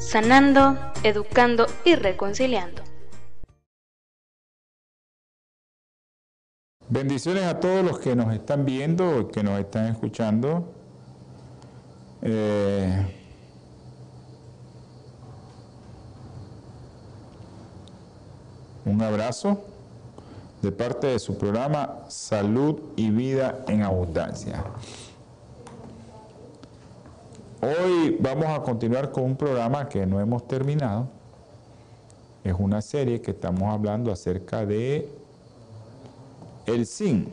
sanando, educando y reconciliando. Bendiciones a todos los que nos están viendo, que nos están escuchando. Eh, un abrazo de parte de su programa Salud y Vida en Abundancia. Hoy vamos a continuar con un programa que no hemos terminado. Es una serie que estamos hablando acerca de el zinc.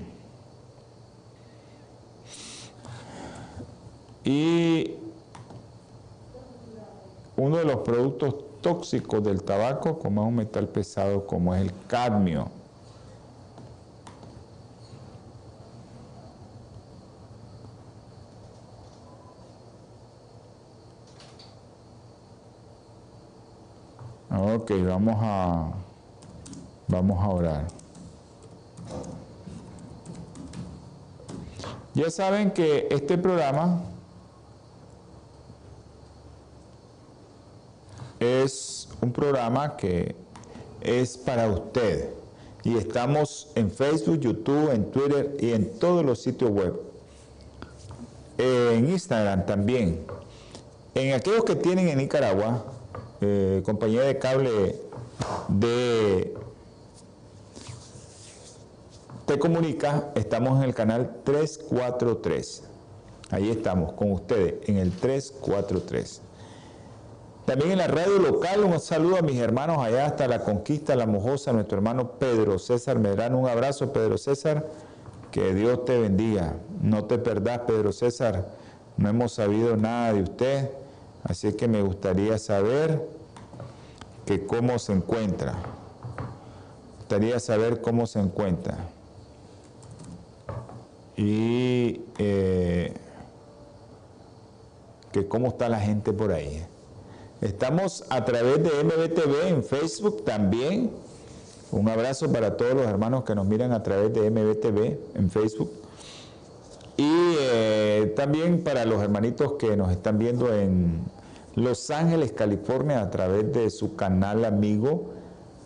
Y uno de los productos tóxicos del tabaco, como es un metal pesado, como es el cadmio. Ok, vamos a, vamos a orar. Ya saben que este programa es un programa que es para usted y estamos en Facebook, YouTube, en Twitter y en todos los sitios web. En Instagram también. En aquellos que tienen en Nicaragua, eh, compañía de cable de Te Comunica, estamos en el canal 343. Ahí estamos con ustedes en el 343. También en la radio local, un saludo a mis hermanos allá hasta la conquista, la mojosa, nuestro hermano Pedro César Medrano. Un abrazo, Pedro César. Que Dios te bendiga. No te perdás, Pedro César. No hemos sabido nada de usted. Así que me gustaría saber que cómo se encuentra. Me gustaría saber cómo se encuentra. Y eh, que cómo está la gente por ahí. Estamos a través de MBTV en Facebook también. Un abrazo para todos los hermanos que nos miran a través de MBTV en Facebook. Eh, también para los hermanitos que nos están viendo en los Ángeles, California, a través de su canal amigo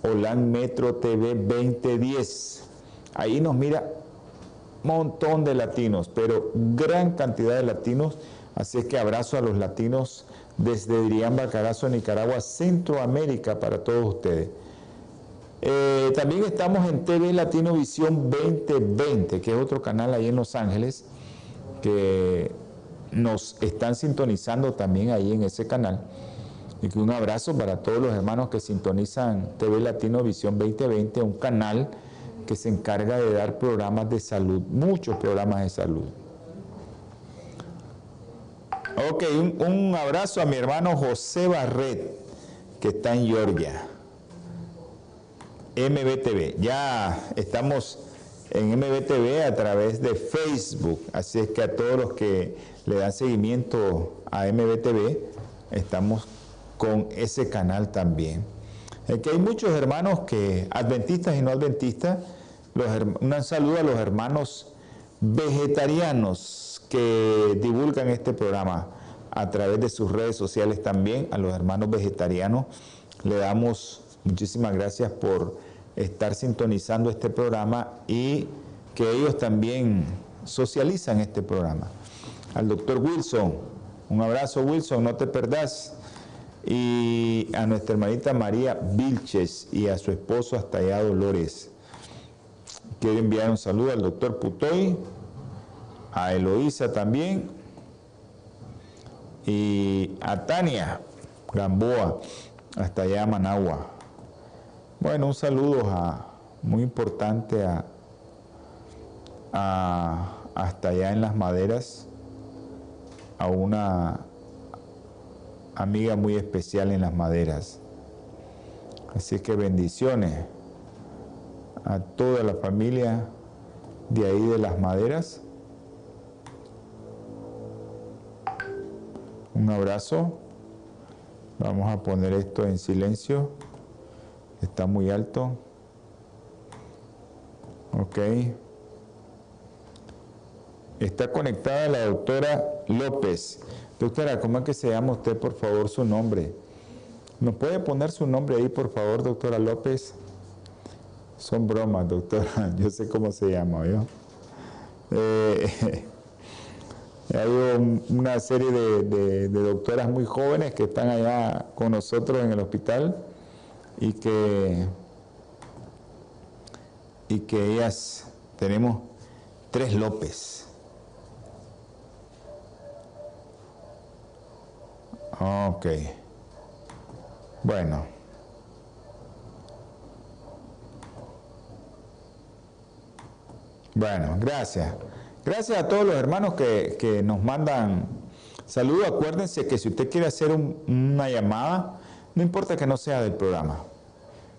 Holan Metro TV 2010. Ahí nos mira un montón de latinos, pero gran cantidad de latinos. Así es que abrazo a los latinos desde Diriamba, Carazo, Nicaragua, Centroamérica para todos ustedes. Eh, también estamos en TV Latino Visión 2020, que es otro canal ahí en Los Ángeles, que nos están sintonizando también ahí en ese canal. Y que un abrazo para todos los hermanos que sintonizan TV Latino Visión 2020, un canal que se encarga de dar programas de salud, muchos programas de salud. Ok, un, un abrazo a mi hermano José Barret, que está en Georgia. MBTV, ya estamos en MBTV a través de Facebook, así es que a todos los que le dan seguimiento a MBTV, estamos con ese canal también. Que hay muchos hermanos que, adventistas y no adventistas, un saludo a los hermanos vegetarianos que divulgan este programa a través de sus redes sociales también, a los hermanos vegetarianos. Le damos muchísimas gracias por estar sintonizando este programa y que ellos también socializan este programa al doctor Wilson. Un abrazo Wilson, no te perdás. Y a nuestra hermanita María Vilches y a su esposo hasta allá Dolores. Quiero enviar un saludo al doctor Putoy, a Eloísa también, y a Tania Gamboa, hasta allá Managua. Bueno, un saludo a, muy importante a, hasta allá en las maderas a una amiga muy especial en las maderas. Así que bendiciones a toda la familia de ahí de las maderas. Un abrazo. Vamos a poner esto en silencio. Está muy alto. Ok. Está conectada la doctora López. Doctora, ¿cómo es que se llama usted, por favor, su nombre? ¿Nos puede poner su nombre ahí, por favor, doctora López? Son bromas, doctora. Yo sé cómo se llama, ¿yo? Eh, hay una serie de, doctoras muy jóvenes que están allá con nosotros en el hospital y que, y que ellas tenemos tres López. Ok. Bueno. Bueno, gracias. Gracias a todos los hermanos que, nos mandan saludos. Acuérdense que si usted quiere hacer una llamada, no importa que no sea del programa.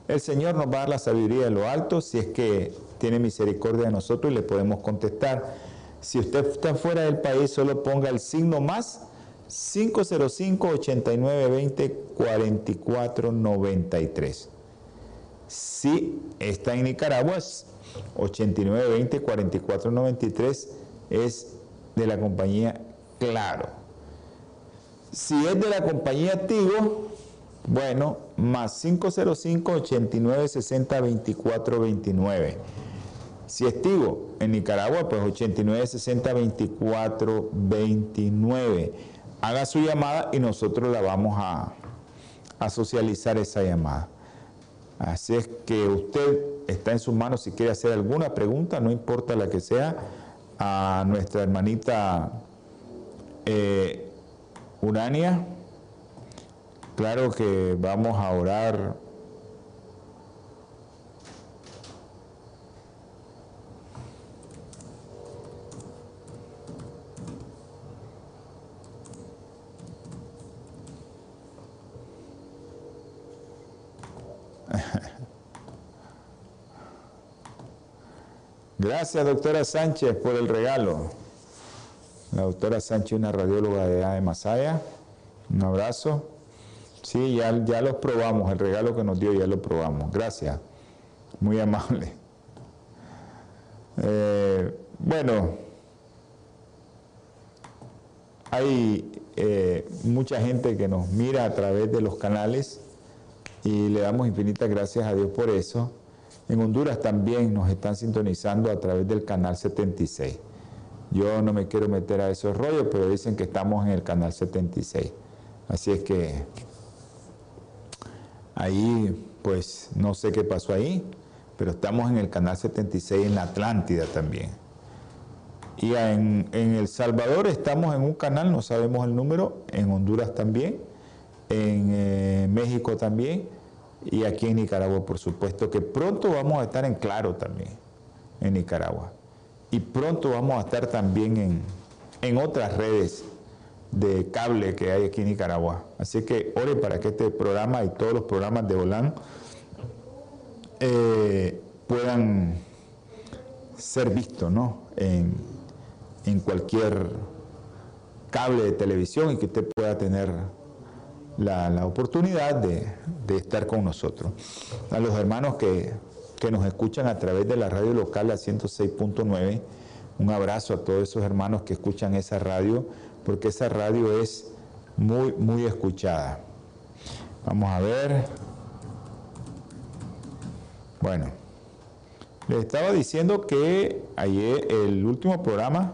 El Señor nos va a dar la sabiduría de lo alto si es que tiene misericordia de nosotros y le podemos contestar. Si usted está fuera del país, solo ponga el signo más 505-8920-4493. Si está en Nicaragua, 8920-4493 es de la compañía Claro. Si es de la compañía Tigo, bueno, más 505-8960-2429. Si es Tigo en Nicaragua, pues 8960-2429 haga su llamada y nosotros la vamos a, socializar esa llamada. Así es que usted está en sus manos si quiere hacer alguna pregunta, no importa la que sea, a nuestra hermanita eh, Urania. Claro que vamos a orar Gracias, doctora Sánchez, por el regalo. La doctora Sánchez, una radióloga de, de Masaya. Un abrazo. Sí, ya, ya los probamos, el regalo que nos dio ya lo probamos. Gracias. Muy amable. Eh, bueno, hay eh, mucha gente que nos mira a través de los canales y le damos infinitas gracias a Dios por eso. En Honduras también nos están sintonizando a través del canal 76. Yo no me quiero meter a esos rollos, pero dicen que estamos en el canal 76. Así es que ahí, pues no sé qué pasó ahí, pero estamos en el canal 76 en la Atlántida también. Y en, El Salvador estamos en un canal, no sabemos el número, en Honduras también, en eh, México también y aquí en Nicaragua, por supuesto, que pronto vamos a estar en claro también, en Nicaragua. Y pronto vamos a estar también en, otras redes de cable que hay aquí en Nicaragua. Así que ore para que este programa y todos los programas de Volán eh, puedan ser vistos ¿no? en, cualquier cable de televisión y que usted pueda tener la, oportunidad de, estar con nosotros. A los hermanos que, nos escuchan a través de la radio local a 106.9, un abrazo a todos esos hermanos que escuchan esa radio, porque esa radio es muy, muy escuchada. Vamos a ver. Bueno, les estaba diciendo que ayer, el último programa,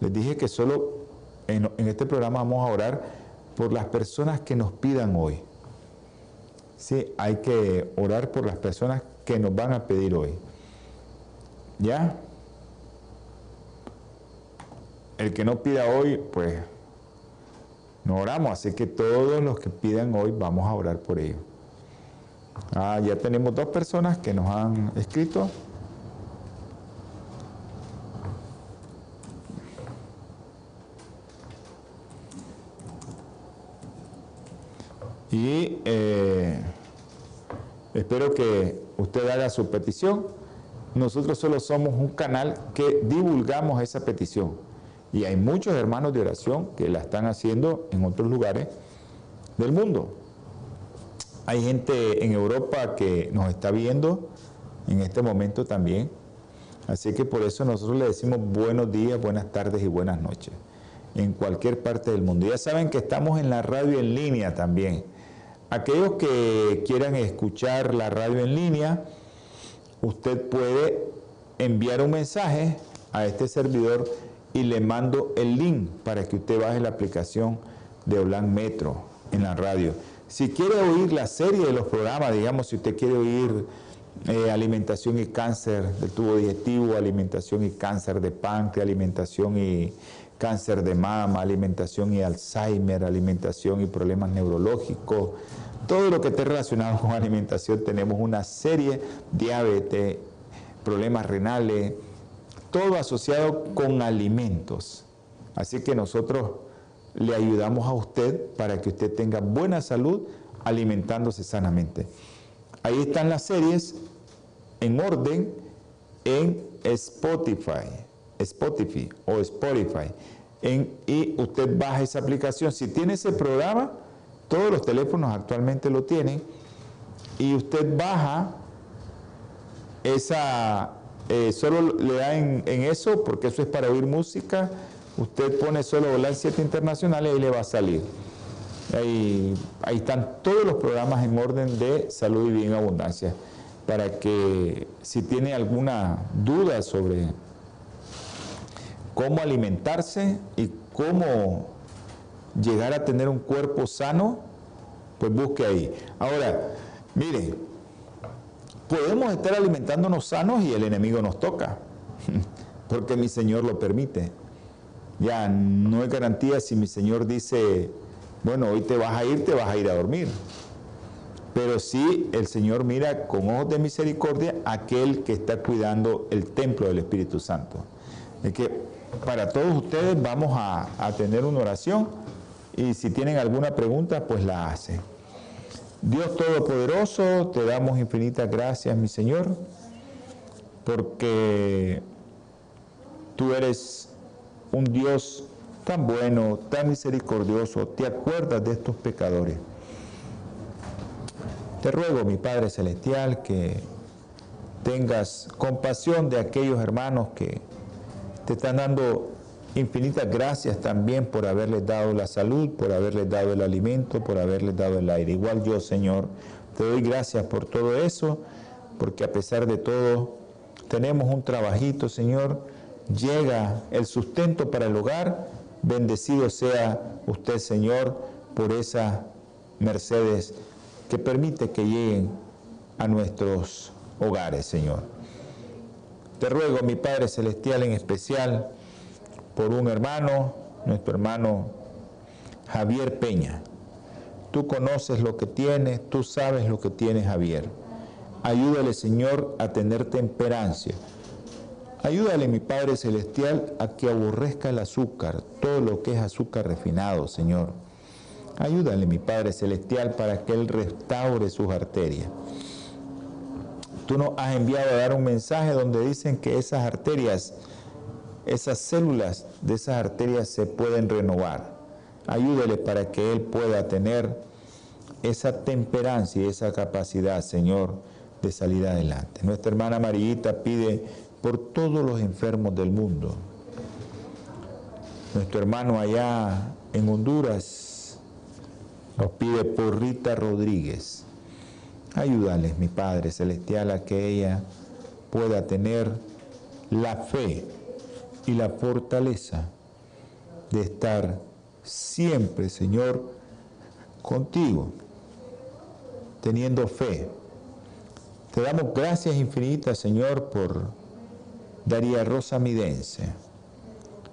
les dije que solo en, este programa vamos a orar por las personas que nos pidan hoy. Sí, hay que orar por las personas que nos van a pedir hoy. ¿Ya? el que no pida hoy, pues no oramos. Así que todos los que pidan hoy, vamos a orar por ellos. Ah, ya tenemos dos personas que nos han escrito. Y eh, espero que usted haga su petición. Nosotros solo somos un canal que divulgamos esa petición. Y hay muchos hermanos de oración que la están haciendo en otros lugares del mundo. Hay gente en Europa que nos está viendo en este momento también. Así que por eso nosotros le decimos buenos días, buenas tardes y buenas noches en cualquier parte del mundo. Ya saben que estamos en la radio en línea también. Aquellos que quieran escuchar la radio en línea, usted puede enviar un mensaje a este servidor y le mando el link para que usted baje la aplicación de Olan Metro en la radio. Si quiere oír la serie de los programas, digamos, si usted quiere oír eh, alimentación y cáncer del tubo digestivo, alimentación y cáncer de páncreas, alimentación y cáncer de mama, alimentación y Alzheimer, alimentación y problemas neurológicos, todo lo que esté relacionado con alimentación, tenemos una serie, diabetes, problemas renales, todo asociado con alimentos. Así que nosotros le ayudamos a usted para que usted tenga buena salud alimentándose sanamente. Ahí están las series en orden en Spotify. Spotify o Spotify. y usted baja esa aplicación. Si tiene ese programa, todos los teléfonos actualmente lo tienen, y usted baja esa, eh, solo le da en, eso, porque eso es para oír música, usted pone solo Volar 7 Internacional y le va a salir. Ahí, ahí están todos los programas en orden de salud y bien abundancia, para que si tiene alguna duda sobre cómo alimentarse y cómo llegar a tener un cuerpo sano, pues busque ahí. Ahora, mire, podemos estar alimentándonos sanos y el enemigo nos toca, porque mi Señor lo permite. Ya no hay garantía si mi Señor dice, bueno, hoy te vas a ir, te vas a ir a dormir. Pero sí el Señor mira con ojos de misericordia aquel que está cuidando el templo del Espíritu Santo. Es que para todos ustedes vamos a, tener una oración y si tienen alguna pregunta, pues la hacen. Dios Todopoderoso, te damos infinitas gracias, mi Señor, porque tú eres un Dios tan bueno, tan misericordioso, te acuerdas de estos pecadores. Te ruego, mi Padre Celestial, que tengas compasión de aquellos hermanos que te están dando infinitas gracias también por haberles dado la salud, por haberles dado el alimento, por haberles dado el aire. Igual yo, Señor, te doy gracias por todo eso, porque a pesar de todo tenemos un trabajito, Señor. Llega el sustento para el hogar. Bendecido sea usted, Señor, por esa Mercedes que permite que lleguen a nuestros hogares, Señor. Te ruego, mi Padre Celestial, en especial por un hermano, nuestro hermano Javier Peña. Tú conoces lo que tiene, tú sabes lo que tiene Javier. Ayúdale, Señor, a tener temperancia. Ayúdale, mi Padre Celestial, a que aborrezca el azúcar, todo lo que es azúcar refinado, Señor. Ayúdale, mi Padre Celestial, para que Él restaure sus arterias. Tú nos has enviado a dar un mensaje donde dicen que esas arterias, esas células de esas arterias se pueden renovar. Ayúdele para que Él pueda tener esa temperancia y esa capacidad, Señor, de salir adelante. Nuestra hermana Marillita pide por todos los enfermos del mundo. Nuestro hermano allá en Honduras nos pide por Rita Rodríguez. Ayúdales, mi Padre Celestial, a que ella pueda tener la fe y la fortaleza de estar siempre, Señor, contigo, teniendo fe. Te damos gracias infinitas, Señor, por Daría Rosa Midense.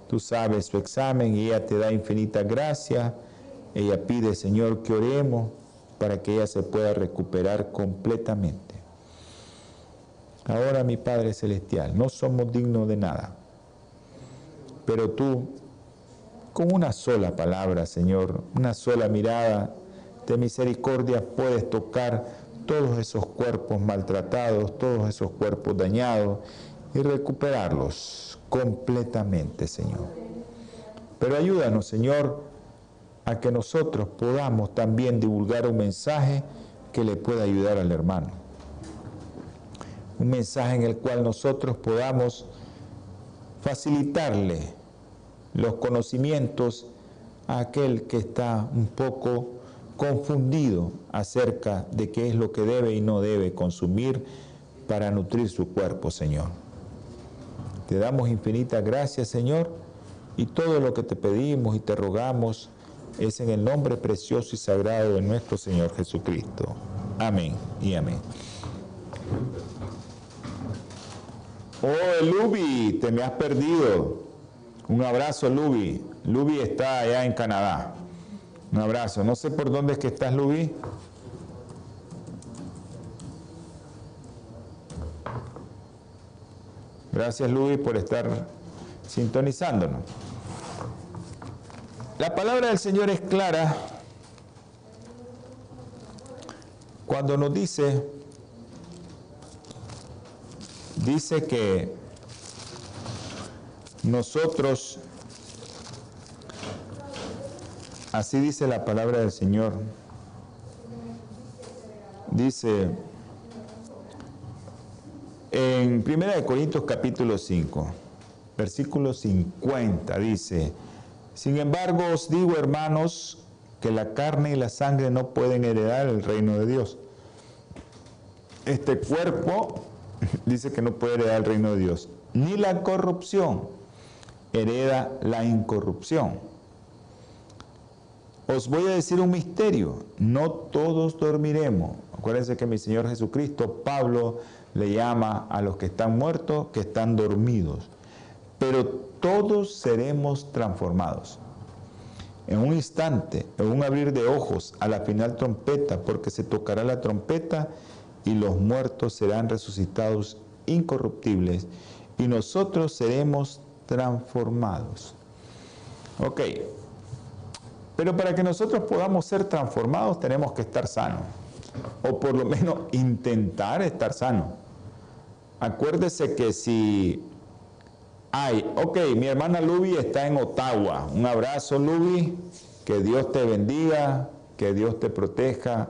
Tú sabes su examen y ella te da infinita gracia. Ella pide, Señor, que oremos para que ella se pueda recuperar completamente. Ahora, mi Padre Celestial, no somos dignos de nada, pero tú, con una sola palabra, Señor, una sola mirada de misericordia, puedes tocar todos esos cuerpos maltratados, todos esos cuerpos dañados y recuperarlos completamente, Señor. Pero ayúdanos, Señor, a que nosotros podamos también divulgar un mensaje que le pueda ayudar al hermano. Un mensaje en el cual nosotros podamos facilitarle los conocimientos a aquel que está un poco confundido acerca de qué es lo que debe y no debe consumir para nutrir su cuerpo, Señor. Te damos infinitas gracias, Señor, y todo lo que te pedimos y te rogamos es en el nombre precioso y sagrado de nuestro Señor Jesucristo. Amén y amén. Oh, Lubi, te me has perdido. Un abrazo, Lubi. Lubi está allá en Canadá. Un abrazo. No sé por dónde es que estás, Lubi. Gracias, Lubi, por estar sintonizándonos. La palabra del Señor es clara cuando nos dice, dice que nosotros, así dice la palabra del Señor, dice en 1 Corintios capítulo 5, versículo 50, dice, sin embargo, os digo, hermanos, que la carne y la sangre no pueden heredar el reino de Dios. Este cuerpo dice que no puede heredar el reino de Dios. Ni la corrupción hereda la incorrupción. Os voy a decir un misterio, no todos dormiremos. Acuérdense que mi Señor Jesucristo, Pablo, le llama a los que están muertos que están dormidos. Pero todos seremos transformados. En un instante, en un abrir de ojos, a la final trompeta, porque se tocará la trompeta y los muertos serán resucitados incorruptibles y nosotros seremos transformados. Ok, pero para que nosotros podamos ser transformados tenemos que estar sanos, o por lo menos intentar estar sanos. Acuérdese que si Ay, ok, mi hermana Luby está en Ottawa. Un abrazo, Luby. Que Dios te bendiga, que Dios te proteja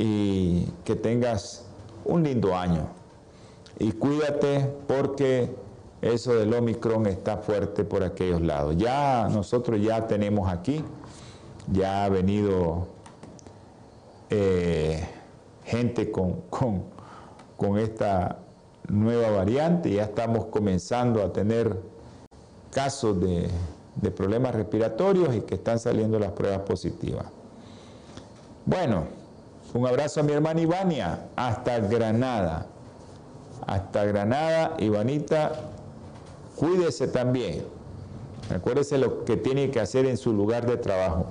y que tengas un lindo año. Y cuídate porque eso del Omicron está fuerte por aquellos lados. Ya nosotros ya tenemos aquí, ya ha venido eh, gente con, con, con esta nueva variante, ya estamos comenzando a tener casos de, problemas respiratorios y que están saliendo las pruebas positivas. Bueno, un abrazo a mi hermana Ivania, hasta Granada. Hasta Granada, Ivanita, cuídese también. Acuérdese lo que tiene que hacer en su lugar de trabajo,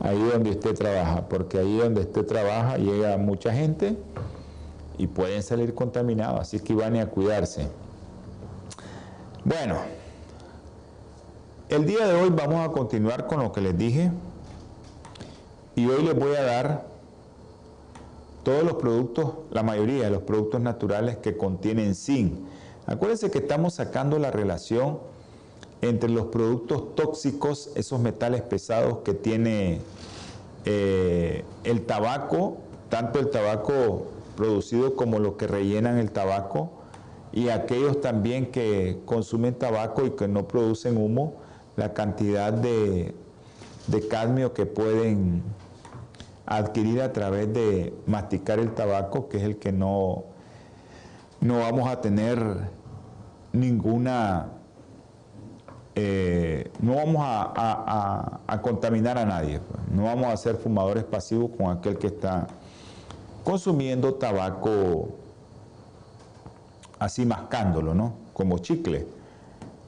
ahí donde usted trabaja, porque ahí donde usted trabaja llega mucha gente y pueden salir contaminados, así que van a cuidarse. Bueno, el día de hoy vamos a continuar con lo que les dije y hoy les voy a dar todos los productos, la mayoría de los productos naturales que contienen zinc. Acuérdense que estamos sacando la relación entre los productos tóxicos, esos metales pesados que tiene eh, el tabaco, tanto el tabaco producido como los que rellenan el tabaco y aquellos también que consumen tabaco y que no producen humo, la cantidad de, cadmio que pueden adquirir a través de masticar el tabaco, que es el que no, no vamos a tener ninguna, eh, no vamos a, a, contaminar a nadie, no vamos a ser fumadores pasivos con aquel que está consumiendo tabaco así mascándolo, ¿no? Como chicle.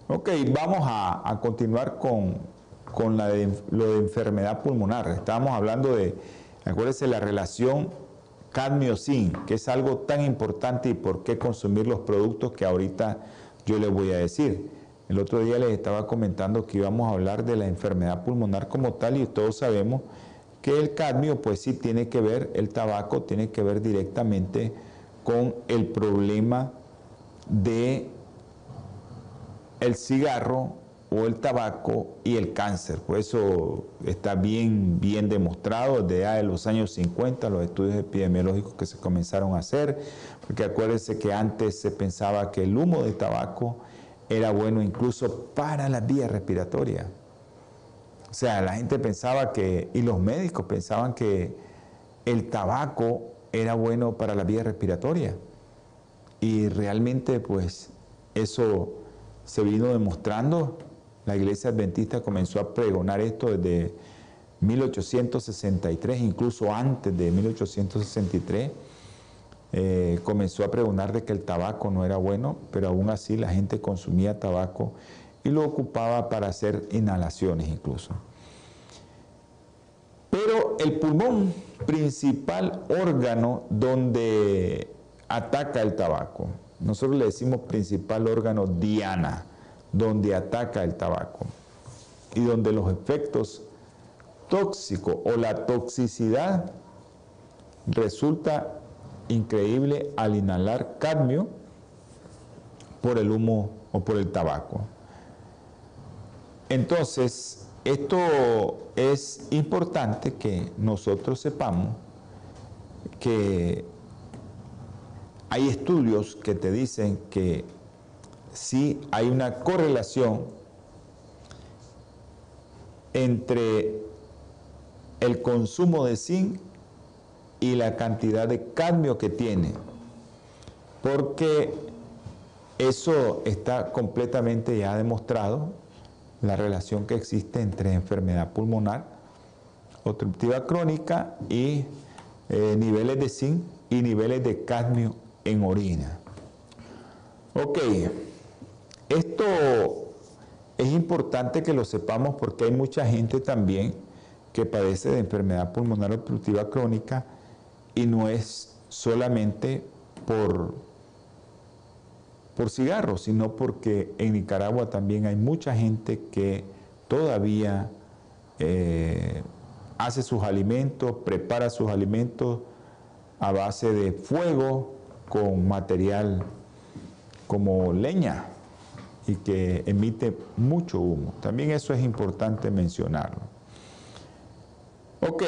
Ok, vamos a, continuar con, con la de, lo de enfermedad pulmonar. Estábamos hablando de, acuérdense, la relación cadmio-zinc, que es algo tan importante y por qué consumir los productos que ahorita yo les voy a decir. El otro día les estaba comentando que íbamos a hablar de la enfermedad pulmonar como tal y todos sabemos que el cadmio pues sí tiene que ver, el tabaco tiene que ver directamente con el problema de el cigarro o el tabaco y el cáncer. Por eso está bien, bien demostrado desde los años 50, los estudios epidemiológicos que se comenzaron a hacer, porque acuérdense que antes se pensaba que el humo de tabaco era bueno incluso para las vías respiratorias. O sea, la gente pensaba que, y los médicos pensaban que el tabaco era bueno para la vía respiratoria. Y realmente, pues, eso se vino demostrando. La iglesia adventista comenzó a pregonar esto desde 1863, incluso antes de 1863. Eh, comenzó a pregonar de que el tabaco no era bueno, pero aún así la gente consumía tabaco y lo ocupaba para hacer inhalaciones incluso. Pero el pulmón, principal órgano donde ataca el tabaco, nosotros le decimos principal órgano diana, donde ataca el tabaco y donde los efectos tóxicos o la toxicidad resulta increíble al inhalar cadmio por el humo o por el tabaco. Entonces, esto es importante que nosotros sepamos que hay estudios que te dicen que sí hay una correlación entre el consumo de zinc y la cantidad de cambio que tiene, porque eso está completamente ya demostrado la relación que existe entre enfermedad pulmonar obstructiva crónica y eh, niveles de zinc y niveles de cadmio en orina. Ok, esto es importante que lo sepamos porque hay mucha gente también que padece de enfermedad pulmonar obstructiva crónica y no es solamente por por cigarros, sino porque en Nicaragua también hay mucha gente que todavía eh, hace sus alimentos, prepara sus alimentos a base de fuego con material como leña y que emite mucho humo. También eso es importante mencionarlo. Ok.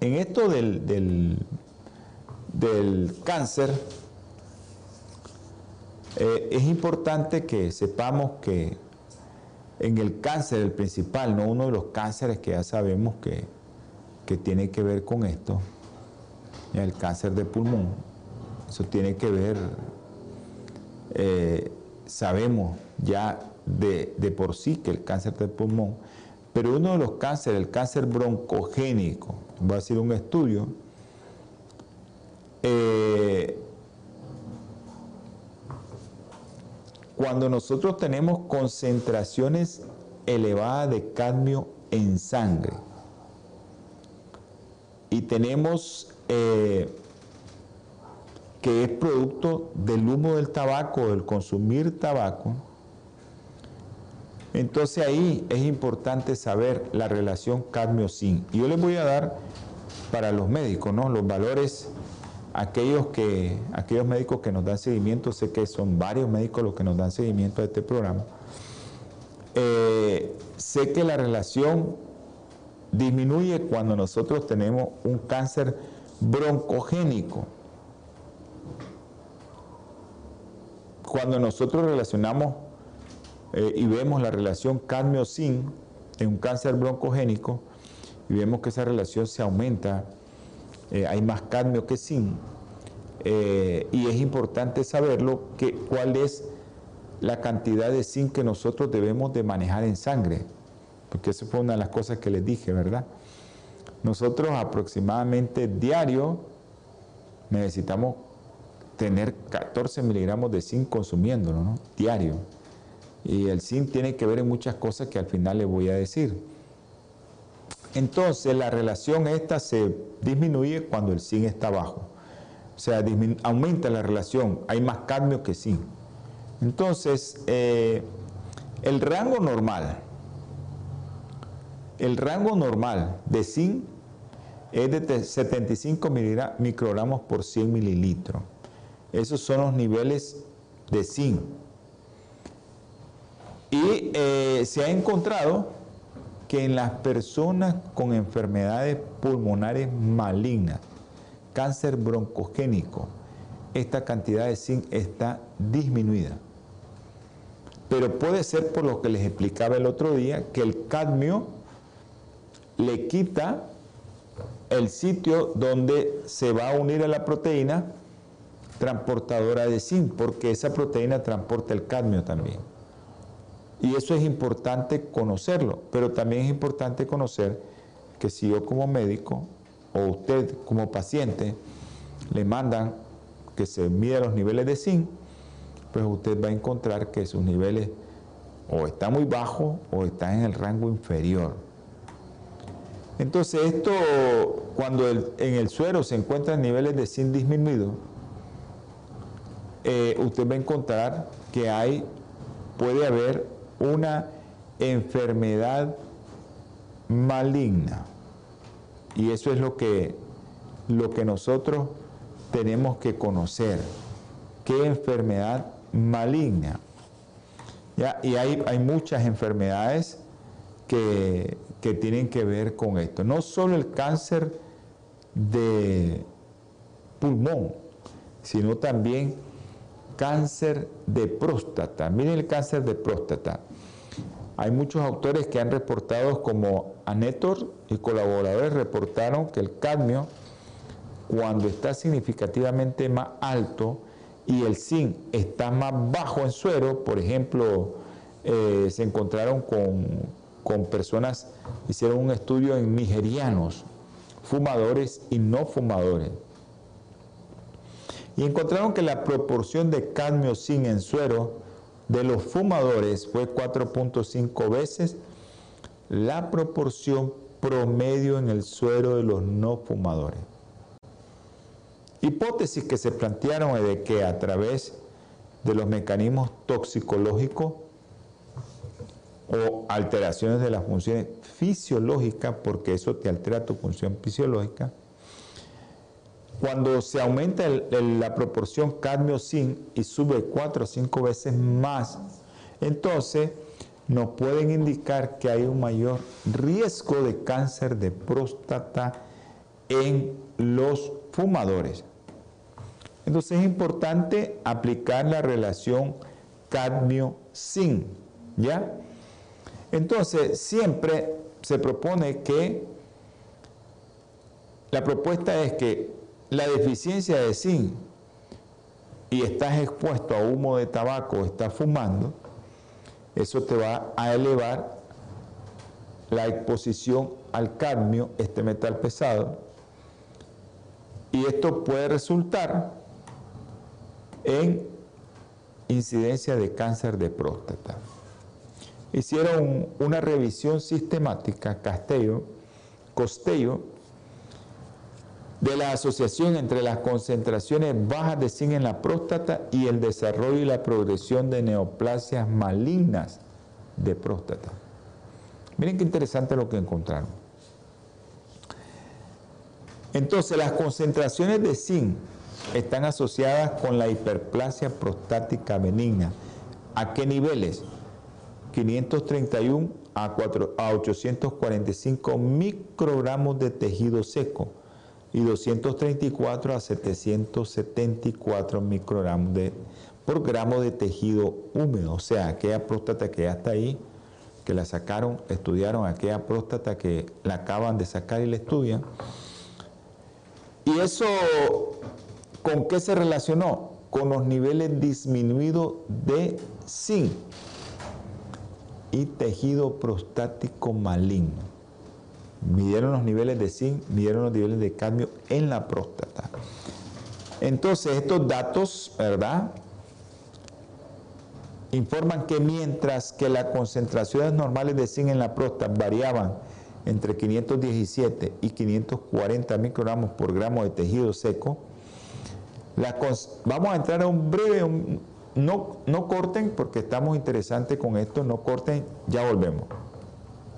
En esto del, del del cáncer, eh, es importante que sepamos que en el cáncer, el principal, no uno de los cánceres que ya sabemos que, tiene que ver con esto, el cáncer de pulmón, eso tiene que ver, eh, sabemos ya de, de, por sí que el cáncer de pulmón, pero uno de los cánceres, el cáncer broncogénico, voy a hacer un estudio, eh, cuando nosotros tenemos concentraciones elevadas de cadmio en sangre y tenemos eh, que es producto del humo del tabaco, del consumir tabaco, entonces ahí es importante saber la relación cadmio-zinc. Yo les voy a dar para los médicos, ¿no? Los valores aquellos, que, aquellos médicos que nos dan seguimiento, sé que son varios médicos los que nos dan seguimiento a este programa, eh, sé que la relación disminuye cuando nosotros tenemos un cáncer broncogénico. Cuando nosotros relacionamos eh, y vemos la relación cadmio-zinc en un cáncer broncogénico y vemos que esa relación se aumenta eh, hay más cadmio que zinc. Eh, y es importante saberlo, que, cuál es la cantidad de zinc que nosotros debemos de manejar en sangre, porque eso fue una de las cosas que les dije, ¿verdad? Nosotros aproximadamente diario necesitamos tener 14 miligramos de zinc consumiéndolo, ¿no? Diario. Y el zinc tiene que ver en muchas cosas que al final les voy a decir. Entonces la relación esta se disminuye cuando el zinc está bajo. O sea, aumenta la relación, hay más cadmio que zinc. Entonces, eh, el rango normal el rango normal de zinc es de 75 microgramos por 100 mililitros. Esos son los niveles de zinc. Y eh, se ha encontrado que en las personas con enfermedades pulmonares malignas, cáncer broncogénico, esta cantidad de zinc está disminuida. Pero puede ser por lo que les explicaba el otro día, que el cadmio le quita el sitio donde se va a unir a la proteína transportadora de zinc, porque esa proteína transporta el cadmio también. Y eso es importante conocerlo, pero también es importante conocer que si yo como médico o usted como paciente le mandan que se mida los niveles de zinc, pues usted va a encontrar que sus niveles o están muy bajos o están en el rango inferior. Entonces esto, cuando en el suero se encuentran niveles de zinc disminuidos, eh, usted va a encontrar que hay, puede haber una enfermedad maligna. Y eso es lo que, lo que nosotros tenemos que conocer. ¿Qué enfermedad maligna? Y hay, hay muchas enfermedades que, que tienen que ver con esto. No solo el cáncer de pulmón, sino también cáncer de próstata. Miren el cáncer de próstata. Hay muchos autores que han reportado como Anetor y colaboradores reportaron que el cadmio, cuando está significativamente más alto y el zinc está más bajo en suero, por ejemplo, eh, se encontraron con, con personas, hicieron un estudio en nigerianos, fumadores y no fumadores y encontraron que la proporción de cadmio sin en suero de los fumadores fue 4.5 veces la proporción promedio en el suero de los no fumadores. Hipótesis que se plantearon es de que a través de los mecanismos toxicológicos o alteraciones de las funciones fisiológicas, porque eso te altera tu función fisiológica, cuando se aumenta la proporción cadmio-zinc y sube 4 o 5 veces más, entonces nos pueden indicar que hay un mayor riesgo de cáncer de próstata en los fumadores. Entonces es importante aplicar la relación cadmio-zinc, ¿ya? Entonces siempre se propone que la propuesta es que la deficiencia de zinc y estás expuesto a humo de tabaco, estás fumando, eso te va a elevar la exposición al cadmio, este metal pesado, y esto puede resultar en incidencia de cáncer de próstata. Hicieron una revisión sistemática, Castello, Costello, de la asociación entre las concentraciones bajas de zinc en la próstata y el desarrollo y la progresión de neoplasias malignas de próstata. Miren qué interesante lo que encontraron. Entonces, las concentraciones de zinc están asociadas con la hiperplasia prostática benigna. ¿A qué niveles? 531 a, 4, a 845 microgramos de tejido seco y 234 a 774 microgramos de, por gramo de tejido húmedo, o sea, aquella próstata que ya está ahí, que la sacaron, estudiaron aquella próstata que la acaban de sacar y la estudian. ¿Y eso con qué se relacionó? Con los niveles disminuidos de zinc y tejido prostático maligno midieron los niveles de zinc, midieron los niveles de cadmio en la próstata. Entonces, estos datos, ¿verdad? Informan que mientras que las concentraciones normales de zinc en la próstata variaban entre 517 y 540 microgramos por gramo de tejido seco, vamos a entrar a un breve, no, no corten porque estamos interesantes con esto, no corten, ya volvemos.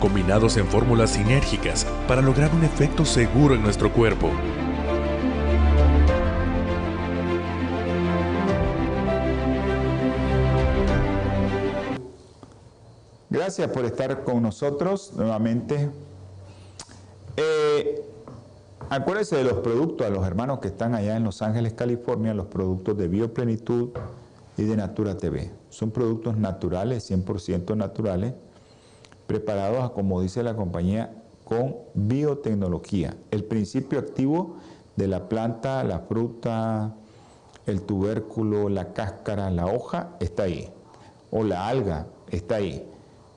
combinados en fórmulas sinérgicas para lograr un efecto seguro en nuestro cuerpo. Gracias por estar con nosotros nuevamente. Eh, acuérdense de los productos, a los hermanos que están allá en Los Ángeles, California, los productos de Bioplenitud y de Natura TV. Son productos naturales, 100% naturales preparados, como dice la compañía, con biotecnología. El principio activo de la planta, la fruta, el tubérculo, la cáscara, la hoja, está ahí. O la alga está ahí,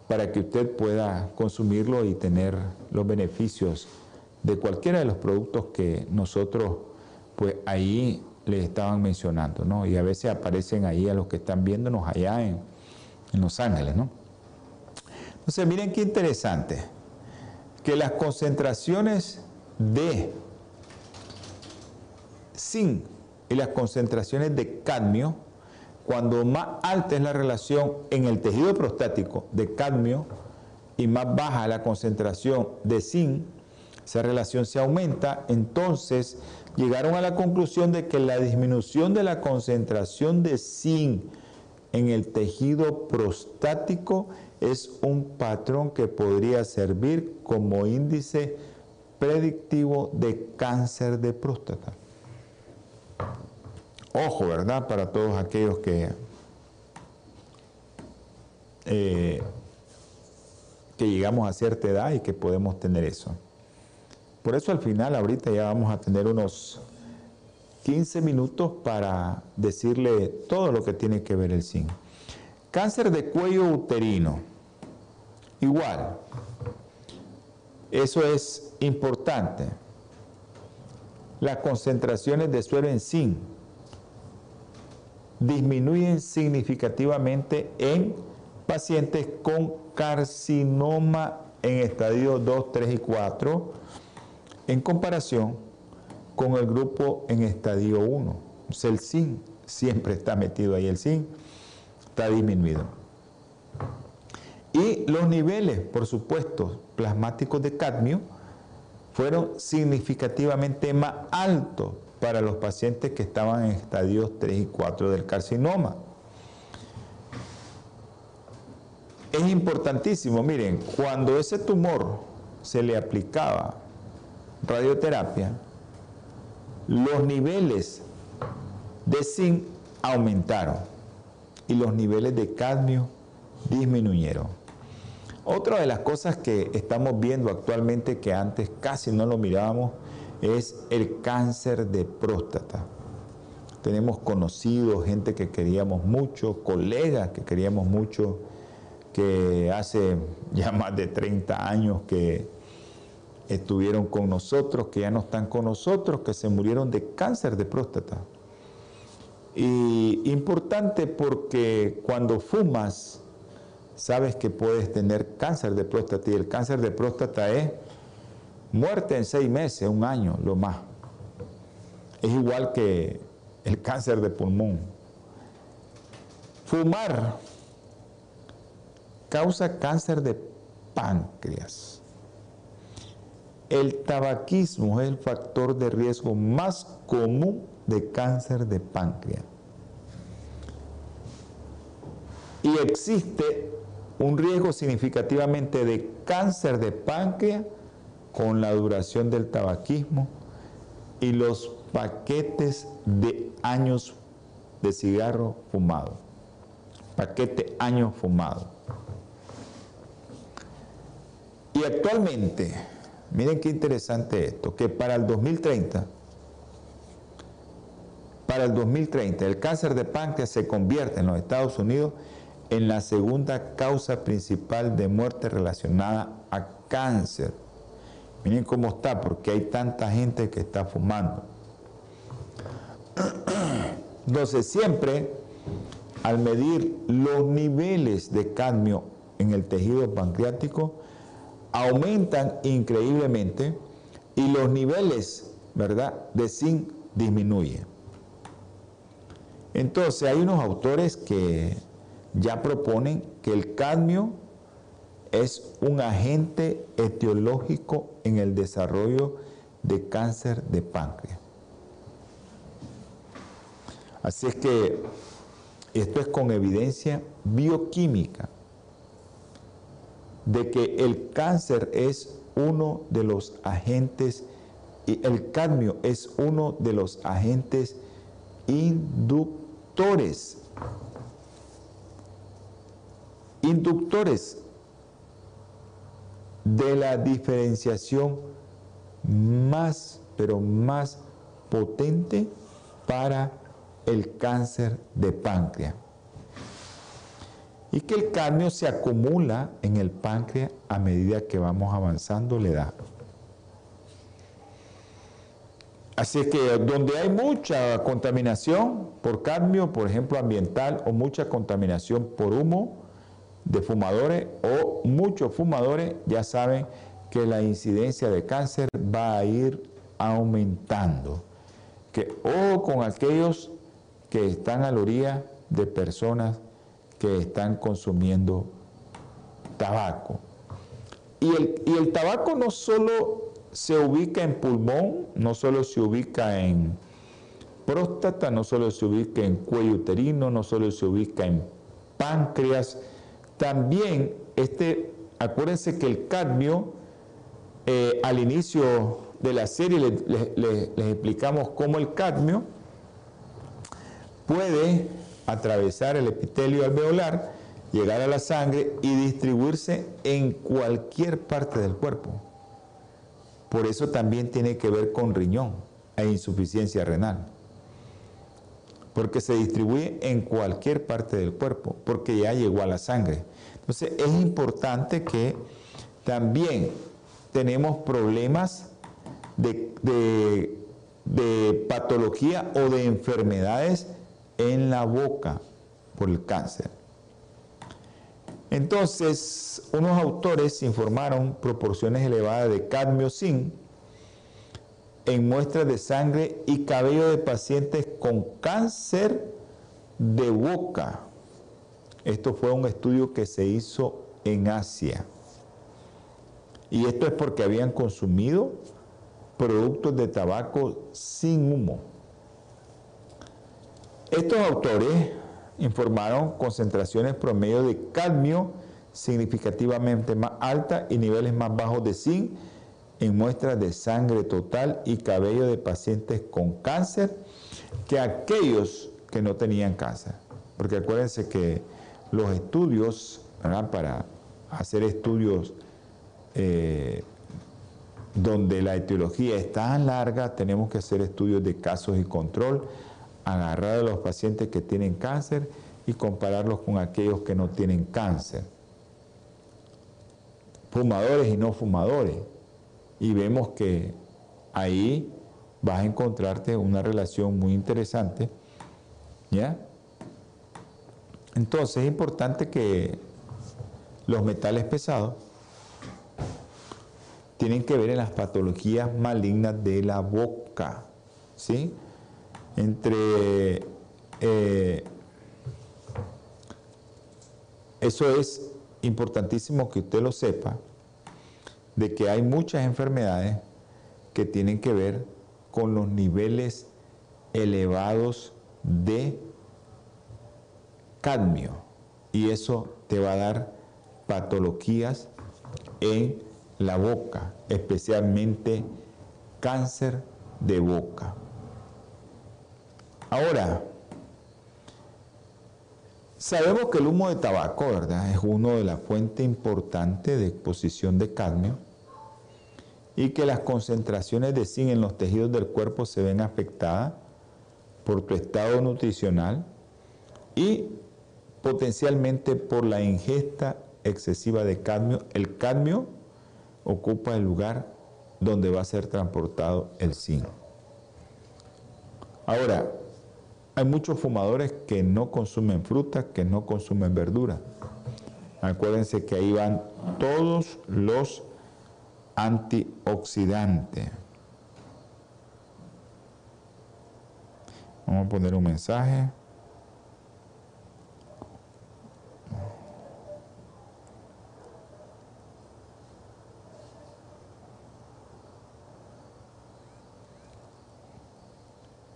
para que usted pueda consumirlo y tener los beneficios de cualquiera de los productos que nosotros, pues ahí les estaban mencionando, ¿no? Y a veces aparecen ahí a los que están viéndonos allá en, en Los Ángeles, ¿no? Entonces, miren qué interesante, que las concentraciones de zinc y las concentraciones de cadmio, cuando más alta es la relación en el tejido prostático de cadmio y más baja la concentración de zinc, esa relación se aumenta, entonces llegaron a la conclusión de que la disminución de la concentración de zinc en el tejido prostático es un patrón que podría servir como índice predictivo de cáncer de próstata. Ojo, ¿verdad? Para todos aquellos que, eh, que llegamos a cierta edad y que podemos tener eso. Por eso al final, ahorita ya vamos a tener unos 15 minutos para decirle todo lo que tiene que ver el zinc. Cáncer de cuello uterino igual. Eso es importante. Las concentraciones de suero en zinc disminuyen significativamente en pacientes con carcinoma en estadio 2, 3 y 4 en comparación con el grupo en estadio 1. el zinc siempre está metido ahí, el zinc está disminuido. Y los niveles, por supuesto, plasmáticos de cadmio fueron significativamente más altos para los pacientes que estaban en estadios 3 y 4 del carcinoma. Es importantísimo, miren, cuando ese tumor se le aplicaba radioterapia, los niveles de zinc aumentaron y los niveles de cadmio disminuyeron. Otra de las cosas que estamos viendo actualmente que antes casi no lo mirábamos es el cáncer de próstata. Tenemos conocidos, gente que queríamos mucho, colegas que queríamos mucho, que hace ya más de 30 años que estuvieron con nosotros, que ya no están con nosotros, que se murieron de cáncer de próstata. Y importante porque cuando fumas, sabes que puedes tener cáncer de próstata y el cáncer de próstata es muerte en seis meses, un año, lo más. Es igual que el cáncer de pulmón. Fumar causa cáncer de páncreas. El tabaquismo es el factor de riesgo más común de cáncer de páncreas. Y existe un riesgo significativamente de cáncer de páncreas con la duración del tabaquismo y los paquetes de años de cigarro fumado. Paquete años fumado. Y actualmente, miren qué interesante esto, que para el 2030, para el 2030 el cáncer de páncreas se convierte en los Estados Unidos la segunda causa principal de muerte relacionada a cáncer Miren cómo está, porque hay tanta gente que está fumando. Entonces siempre al medir los niveles de cadmio en el tejido pancreático, aumentan increíblemente y los niveles, ¿verdad?, de zinc disminuyen. Entonces hay unos autores que ya proponen que el cadmio es un agente etiológico en el desarrollo de cáncer de páncreas. Así es que esto es con evidencia bioquímica de que el cáncer es uno de los agentes, y el cadmio es uno de los agentes inductores. Inductores de la diferenciación más, pero más potente para el cáncer de páncreas. Y que el cadmio se acumula en el páncreas a medida que vamos avanzando la edad. Así que donde hay mucha contaminación por cadmio, por ejemplo ambiental, o mucha contaminación por humo de fumadores o muchos fumadores, ya saben que la incidencia de cáncer va a ir aumentando. Que, o con aquellos que están a la orilla de personas que están consumiendo tabaco. Y el, y el tabaco no solo se ubica en pulmón, no solo se ubica en próstata, no solo se ubica en cuello uterino, no solo se ubica en páncreas, también este, acuérdense que el cadmio, eh, al inicio de la serie les explicamos cómo el cadmio puede atravesar el epitelio alveolar, llegar a la sangre y distribuirse en cualquier parte del cuerpo. Por eso también tiene que ver con riñón e insuficiencia renal. Porque se distribuye en cualquier parte del cuerpo, porque ya llegó a la sangre. Entonces es importante que también tenemos problemas de, patología o de enfermedades en la boca por el cáncer. Entonces, unos autores informaron proporciones elevadas de cadmio zinc en muestras de sangre y cabello de pacientes con cáncer de boca. Esto fue un estudio que se hizo en Asia. Y esto es porque habían consumido productos de tabaco sin humo. Estos autores informaron concentraciones promedio de cadmio significativamente más altas y niveles más bajos de zinc en muestras de sangre total y cabello de pacientes con cáncer que aquellos que no tenían cáncer. Porque acuérdense que los estudios, para hacer estudios eh, donde la etiología es tan larga, tenemos que hacer estudios de casos y control agarrar a los pacientes que tienen cáncer y compararlos con aquellos que no tienen cáncer. Fumadores y no fumadores. Y vemos que ahí vas a encontrarte una relación muy interesante. ¿Ya? Entonces es importante que los metales pesados tienen que ver en las patologías malignas de la boca. ¿Sí? entre... Eh, eso es importantísimo que usted lo sepa, de que hay muchas enfermedades que tienen que ver con los niveles elevados de cadmio y eso te va a dar patologías en la boca, especialmente cáncer de boca. Ahora, sabemos que el humo de tabaco, ¿verdad? Es uno de las fuentes importantes de exposición de cadmio y que las concentraciones de zinc en los tejidos del cuerpo se ven afectadas por tu estado nutricional y potencialmente por la ingesta excesiva de cadmio. El cadmio ocupa el lugar donde va a ser transportado el zinc. Ahora, hay muchos fumadores que no consumen fruta, que no consumen verdura. Acuérdense que ahí van todos los antioxidantes. Vamos a poner un mensaje.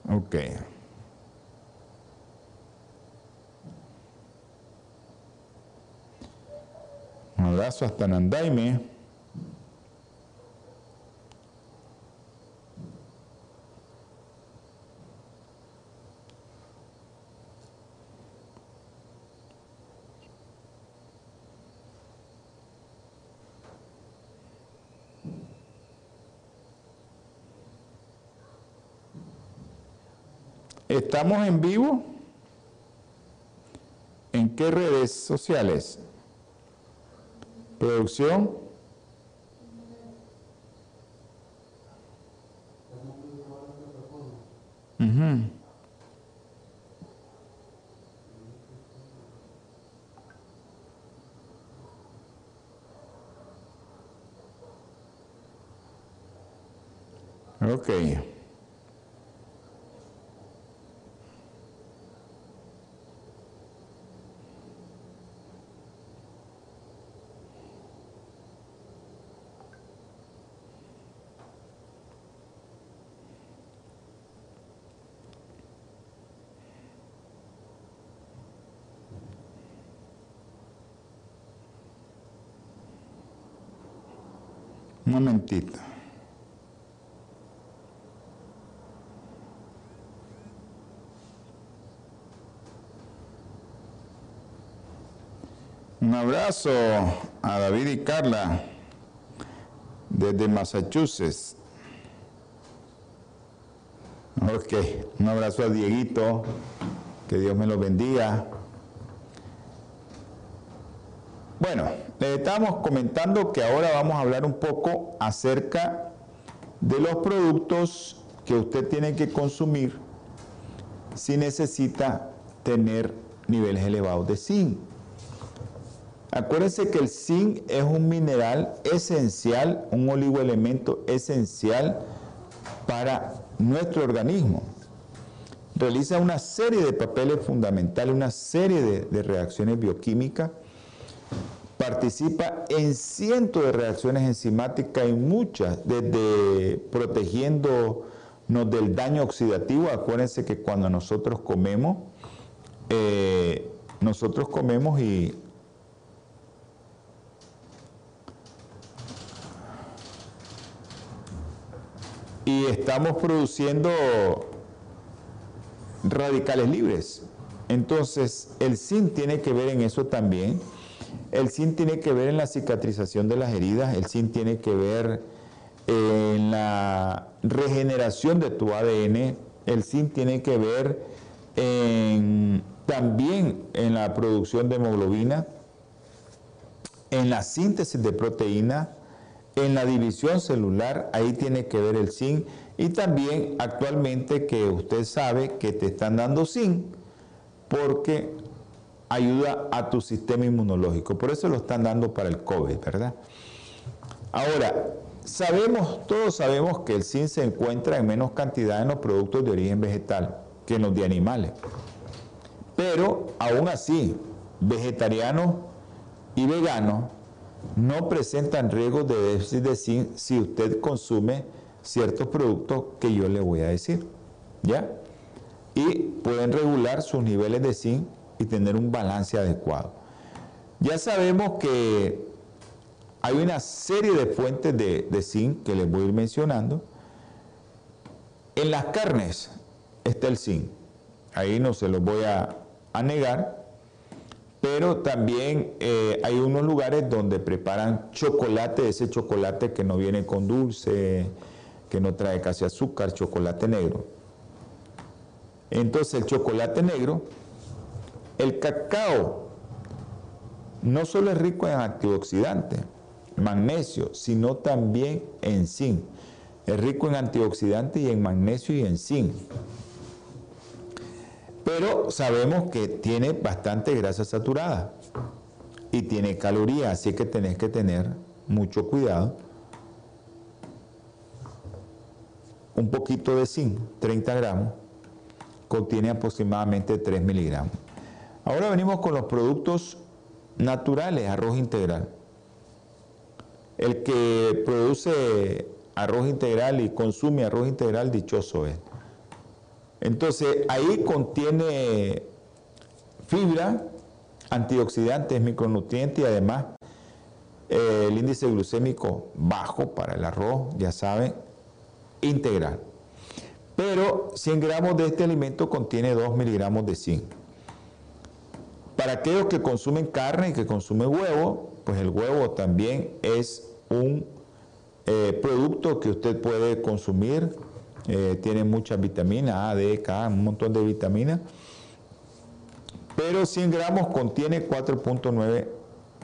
Ok. Un abrazo hasta Nandaime. ¿Estamos en vivo? ¿En qué redes sociales? Producción. Ujú. Ok. Un momentito. Un abrazo a David y Carla desde Massachusetts. Ok, un abrazo a Dieguito, que Dios me lo bendiga. Bueno, les estamos comentando que ahora vamos a hablar un poco acerca de los productos que usted tiene que consumir si necesita tener niveles elevados de zinc. Acuérdense que el zinc es un mineral esencial, un oligoelemento esencial para nuestro organismo. Realiza una serie de papeles fundamentales, una serie de reacciones bioquímicas participa en cientos de reacciones enzimáticas y muchas, desde protegiéndonos del daño oxidativo. Acuérdense que cuando nosotros comemos, eh, nosotros comemos y y estamos produciendo radicales libres. Entonces, el zinc tiene que ver en eso también. El zinc tiene que ver en la cicatrización de las heridas, el zinc tiene que ver en la regeneración de tu ADN, el zinc tiene que ver también en la producción de hemoglobina, en la síntesis de proteína, en la división celular, ahí tiene que ver el zinc. Y también actualmente que usted sabe que te están dando zinc porque ayuda a tu sistema inmunológico. Por eso lo están dando para el COVID, ¿verdad? Ahora, sabemos, todos sabemos que el zinc se encuentra en menos cantidad en los productos de origen vegetal que en los de animales. Pero aún así, vegetarianos y veganos no presentan riesgos de déficit de zinc si usted consume ciertos productos que yo le voy a decir. ¿Ya? Y pueden regular sus niveles de zinc y tener un balance adecuado. Ya sabemos que hay una serie de fuentes de, zinc que les voy a ir mencionando. En las carnes está el zinc. Ahí no se los voy a, a negar. Pero también eh, hay unos lugares donde preparan chocolate, ese chocolate que no viene con dulce, que no trae casi azúcar, chocolate negro. Entonces el chocolate negro el cacao no solo es rico en antioxidantes, magnesio, sino también en zinc. Es rico en antioxidantes y en magnesio y en zinc. Pero sabemos que tiene bastante grasa saturada y tiene calorías, así que tenés que tener mucho cuidado. Un poquito de zinc, 30 gramos, contiene aproximadamente 3 miligramos. Ahora venimos con los productos naturales, arroz integral. El que produce arroz integral y consume arroz integral, dichoso es. Entonces, ahí contiene fibra, antioxidantes, micronutrientes y además eh, el índice glucémico bajo para el arroz, ya saben, integral. Pero 100 gramos de este alimento contiene 2 miligramos de zinc. Para aquellos que consumen carne y que consumen huevo, pues el huevo también es un eh, producto que usted puede consumir. Eh, tiene muchas vitaminas, A, D, K, un montón de vitaminas. Pero 100 gramos contiene 4.9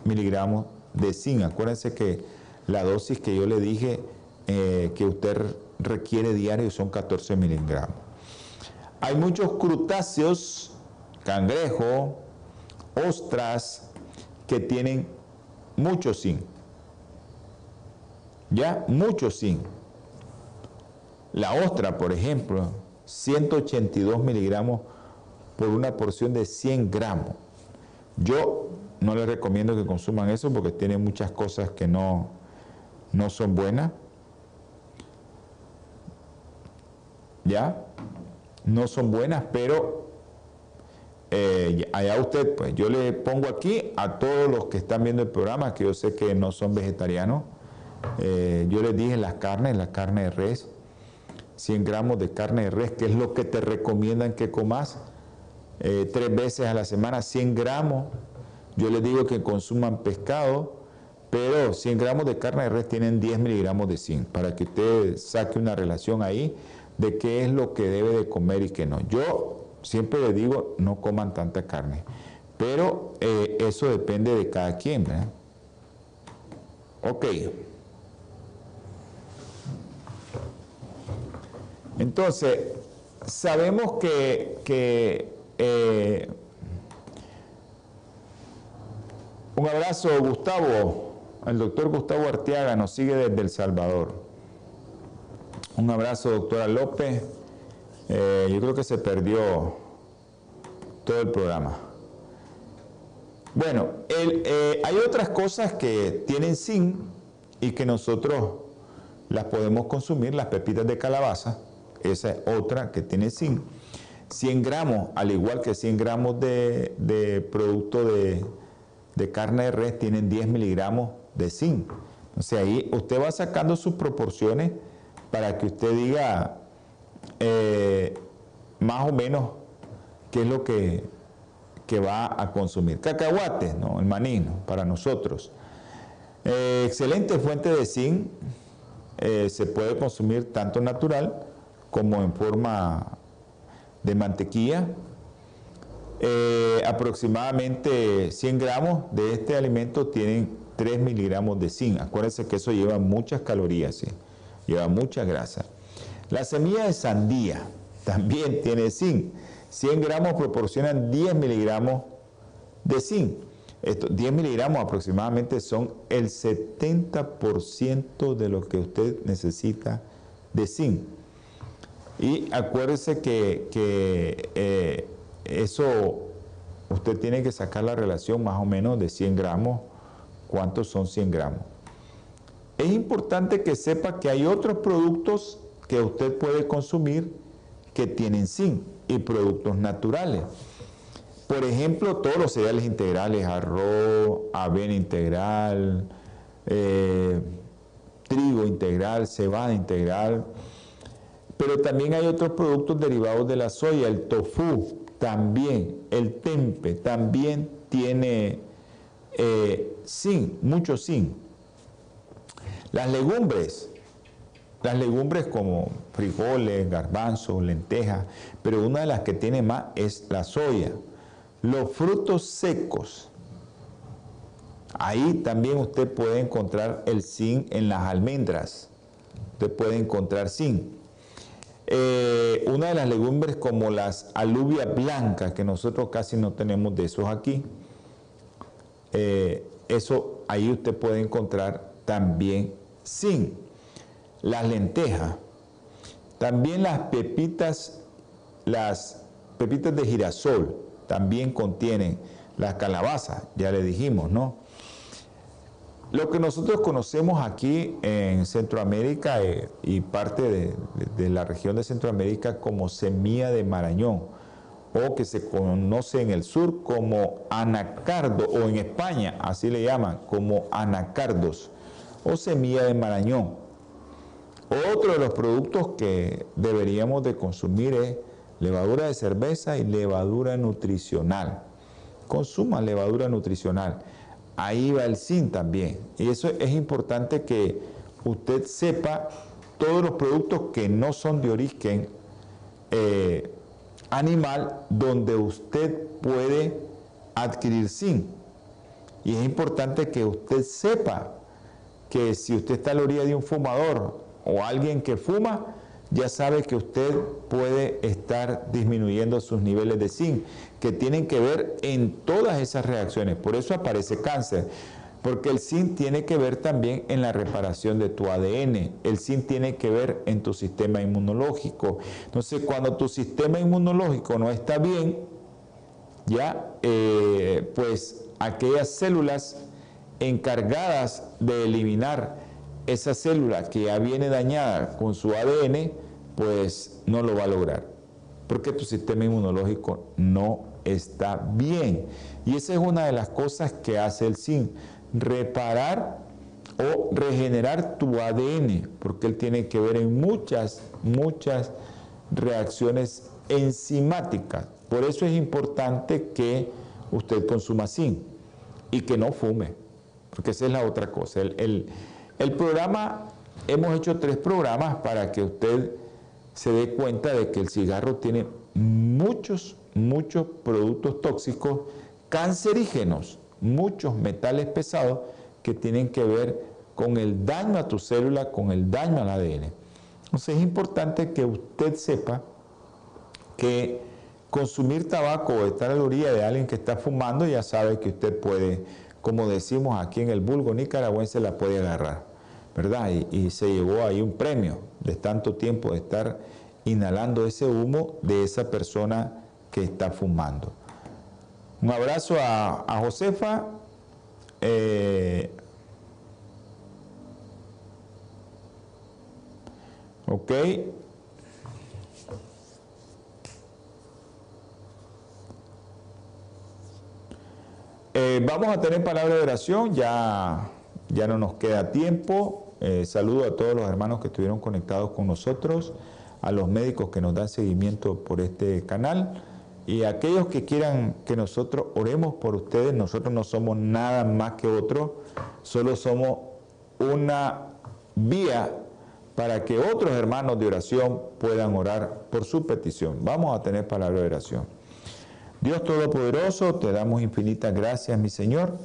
miligramos de zinc. Acuérdense que la dosis que yo le dije eh, que usted requiere diario son 14 miligramos. Hay muchos crutáceos, cangrejo, ostras, que tienen mucho zinc. Ya, mucho zinc. La ostra, por ejemplo, 182 miligramos por una porción de 100 gramos. Yo no les recomiendo que consuman eso porque tiene muchas cosas que no, no son buenas. ¿Ya? No son buenas, pero eh, allá usted, pues yo le pongo aquí a todos los que están viendo el programa, que yo sé que no son vegetarianos, eh, yo les dije las carnes, la carne de res, 100 gramos de carne de res, que es lo que te recomiendan que comas eh, tres veces a la semana, 100 gramos. Yo les digo que consuman pescado, pero 100 gramos de carne de res tienen 10 miligramos de zinc, para que usted saque una relación ahí de qué es lo que debe de comer y qué no. Yo siempre les digo, no coman tanta carne, pero eh, eso depende de cada quien. ¿verdad? Ok. Entonces, sabemos que, eh, un abrazo, Gustavo, el doctor Gustavo Arteaga nos sigue desde El Salvador. Un abrazo, doctora López. Eh, yo creo que se perdió todo el programa. Bueno, eh, hay otras cosas que tienen zinc y que nosotros las podemos consumir, las pepitas de calabaza esa es otra que tiene zinc. 100 gramos, al igual que 100 gramos de, producto de, carne de res, tienen 10 miligramos de zinc. O sea, ahí usted va sacando sus proporciones para que usted diga eh, más o menos qué es lo que, va a consumir. Cacahuates, ¿no? el maní, para nosotros. Eh, excelente fuente de zinc, eh, se puede consumir tanto natural como en forma de mantequilla. Aproximadamente 100 gramos de este alimento tienen 3 miligramos de zinc. Acuérdense que eso lleva muchas calorías, lleva mucha grasa. La semilla de sandía también tiene zinc. 100 gramos proporcionan 10 miligramos de zinc. Estos 10 miligramos aproximadamente son el 70% de lo que usted necesita de zinc. Y acuérdese que, eh, eso usted tiene que sacar la relación más o menos de 100 gramos, cuántos son 100 gramos. Es importante que sepa que hay otros productos que usted puede consumir que tienen zinc y productos naturales. Por ejemplo, todos los cereales integrales, arroz, avena integral, eh, trigo integral, cebada integral, pero también hay otros productos derivados de la soya, el tofu también, el tempe también tiene eh, zinc, mucho zinc. Las legumbres, las legumbres como frijoles, garbanzos, lentejas, pero una de las que tiene más es la soya. Los frutos secos, Ahí también usted puede encontrar el zinc en las almendras. Usted puede encontrar zinc. Eh, una de las legumbres como las alubias blancas, que nosotros casi no tenemos de esos aquí, eh, eso ahí usted puede encontrar también zinc. Las lentejas, también las pepitas, las pepitas de girasol también contienen las calabazas, ya le dijimos, ¿no? Lo que nosotros conocemos aquí en Centroamérica eh, y parte de, la región de Centroamérica como semilla de marañón, o que se conoce en el sur como anacardo, o en España así le llaman, como anacardos, o semilla de marañón. Otro de los productos que deberíamos de consumir es levadura de cerveza y levadura nutricional. Consuma levadura nutricional ahí va el zinc también. Y eso es importante que usted sepa todos los productos que no son de origen eh, animal donde usted puede adquirir zinc. Y es importante que usted sepa que si usted está a la orilla de un fumador o alguien que fuma, ya sabe que usted puede estar disminuyendo sus niveles de zinc, que tienen que ver en todas esas reacciones. Por eso aparece cáncer, porque el zinc tiene que ver también en la reparación de tu ADN, el zinc tiene que ver en tu sistema inmunológico. Entonces, cuando tu sistema inmunológico no está bien, ya, eh, pues aquellas células encargadas de eliminar esa célula que ya viene dañada con su ADN, pues no lo va a lograr, porque tu sistema inmunológico no está bien. Y esa es una de las cosas que hace el zinc, reparar o regenerar tu ADN, porque él tiene que ver en muchas, muchas reacciones enzimáticas. Por eso es importante que usted consuma zinc y que no fume, porque esa es la otra cosa. Programa, hemos hecho tres programas para que usted se dé cuenta de que el cigarro tiene muchos, muchos productos tóxicos cancerígenos, muchos metales pesados que tienen que ver con el daño a tu célula, con el daño al ADN. Entonces es importante que usted sepa que consumir tabaco o estar a la orilla de alguien que está fumando, ya sabe que usted puede, como decimos aquí en el vulgo nicaragüense, la puede agarrar. ¿Verdad? Y, se llevó ahí un premio de tanto tiempo de estar inhalando ese humo de esa persona que está fumando. Un abrazo a, Josefa. Eh, ok. Eh, vamos a tener palabra de oración, ya, ya no nos queda tiempo. Eh, saludo a todos los hermanos que estuvieron conectados con nosotros, a los médicos que nos dan seguimiento por este canal y a aquellos que quieran que nosotros oremos por ustedes. Nosotros no somos nada más que otro, solo somos una vía para que otros hermanos de oración puedan orar por su petición. Vamos a tener palabra de oración. Dios Todopoderoso, te damos infinitas gracias, mi Señor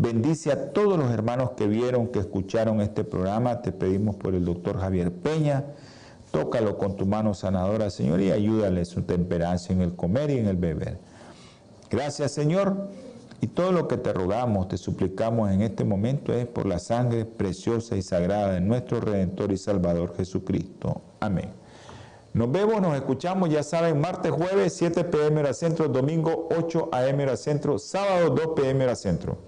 Bendice a todos los hermanos que vieron, que escucharon este programa. Te pedimos por el doctor Javier Peña. Tócalo con tu mano sanadora, Señor, y ayúdale su temperancia en el comer y en el beber. Gracias, Señor. Y todo lo que te rogamos, te suplicamos en este momento es por la sangre preciosa y sagrada de nuestro Redentor y Salvador Jesucristo. Amén. Nos vemos, nos escuchamos, ya saben, martes, jueves, 7 pm hora centro, domingo 8 am hora centro, sábado 2 pm hora centro.